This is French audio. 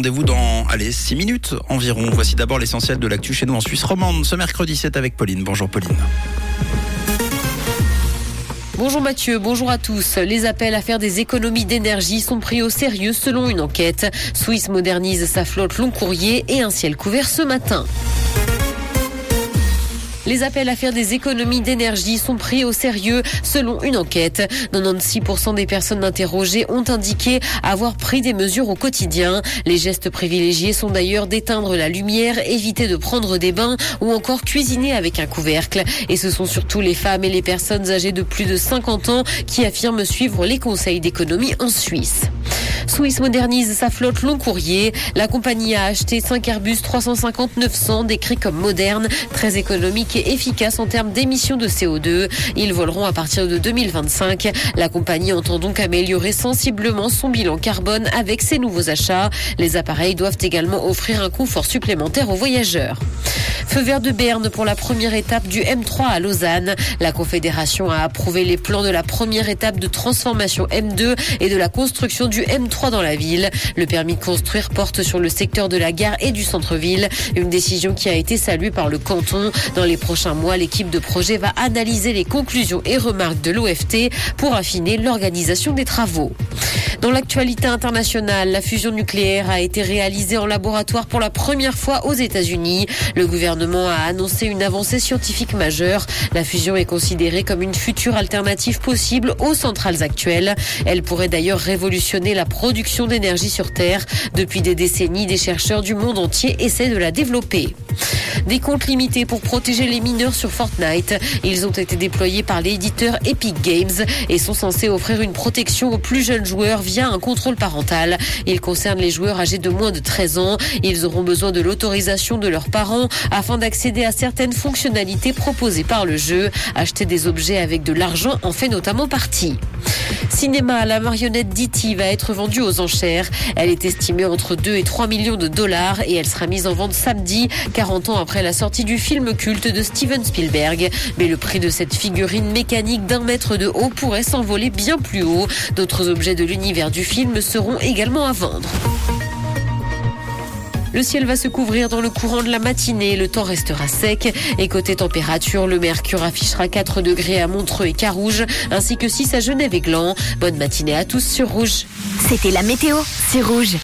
Rendez-vous dans, allez, 6 minutes environ. Voici d'abord l'essentiel de l'actu chez nous en Suisse romande. Ce mercredi, c'est avec Pauline. Bonjour Pauline. Bonjour Mathieu, bonjour à tous. Les appels à faire des économies d'énergie sont pris au sérieux selon une enquête. Suisse modernise sa flotte long courrier et un ciel couvert ce matin. Les appels à faire des économies d'énergie sont pris au sérieux selon une enquête. 96% des personnes interrogées ont indiqué avoir pris des mesures au quotidien. Les gestes privilégiés sont d'ailleurs d'éteindre la lumière, éviter de prendre des bains ou encore cuisiner avec un couvercle. Et ce sont surtout les femmes et les personnes âgées de plus de 50 ans qui affirment suivre les conseils d'économie en Suisse. Swiss modernise sa flotte long courrier. La compagnie a acheté 5 Airbus 350-900 décrits comme modernes, très économiques et efficaces en termes d'émissions de CO2. Ils voleront à partir de 2025. La compagnie entend donc améliorer sensiblement son bilan carbone avec ses nouveaux achats. Les appareils doivent également offrir un confort supplémentaire aux voyageurs. Feu vert de Berne pour la première étape du M3 à Lausanne. La Confédération a approuvé les plans de la première étape de transformation M2 et de la construction du M3 dans la ville. Le permis de construire porte sur le secteur de la gare et du centre-ville. Une décision qui a été saluée par le canton. Dans les prochains mois, l'équipe de projet va analyser les conclusions et remarques de l'OFT pour affiner l'organisation des travaux. Dans l'actualité internationale, la fusion nucléaire a été réalisée en laboratoire pour la première fois aux États-Unis. Le gouvernement a annoncé une avancée scientifique majeure. La fusion est considérée comme une future alternative possible aux centrales actuelles. Elle pourrait d'ailleurs révolutionner la production d'énergie sur Terre. Depuis des décennies, des chercheurs du monde entier essaient de la développer. Des comptes limités pour protéger les mineurs sur Fortnite. Ils ont été déployés par l'éditeur Epic Games et sont censés offrir une protection aux plus jeunes joueurs via un contrôle parental. Ils concernent les joueurs âgés de moins de 13 ans. Ils auront besoin de l'autorisation de leurs parents afin d'accéder à certaines fonctionnalités proposées par le jeu. Acheter des objets avec de l'argent en fait notamment partie. Cinéma, la marionnette Diti va être vendue aux enchères. Elle est estimée entre 2 et 3 millions de dollars et elle sera mise en vente samedi, 40 ans après la sortie du film culte de Steven Spielberg. Mais le prix de cette figurine mécanique d'un mètre de haut pourrait s'envoler bien plus haut. D'autres objets de l'univers du film seront également à vendre. Le ciel va se couvrir dans le courant de la matinée. Le temps restera sec. Et côté température, le mercure affichera 4 degrés à Montreux et Carouge, ainsi que 6 à Genève et Gland. Bonne matinée à tous sur Rouge. C'était la météo, c'est Rouge.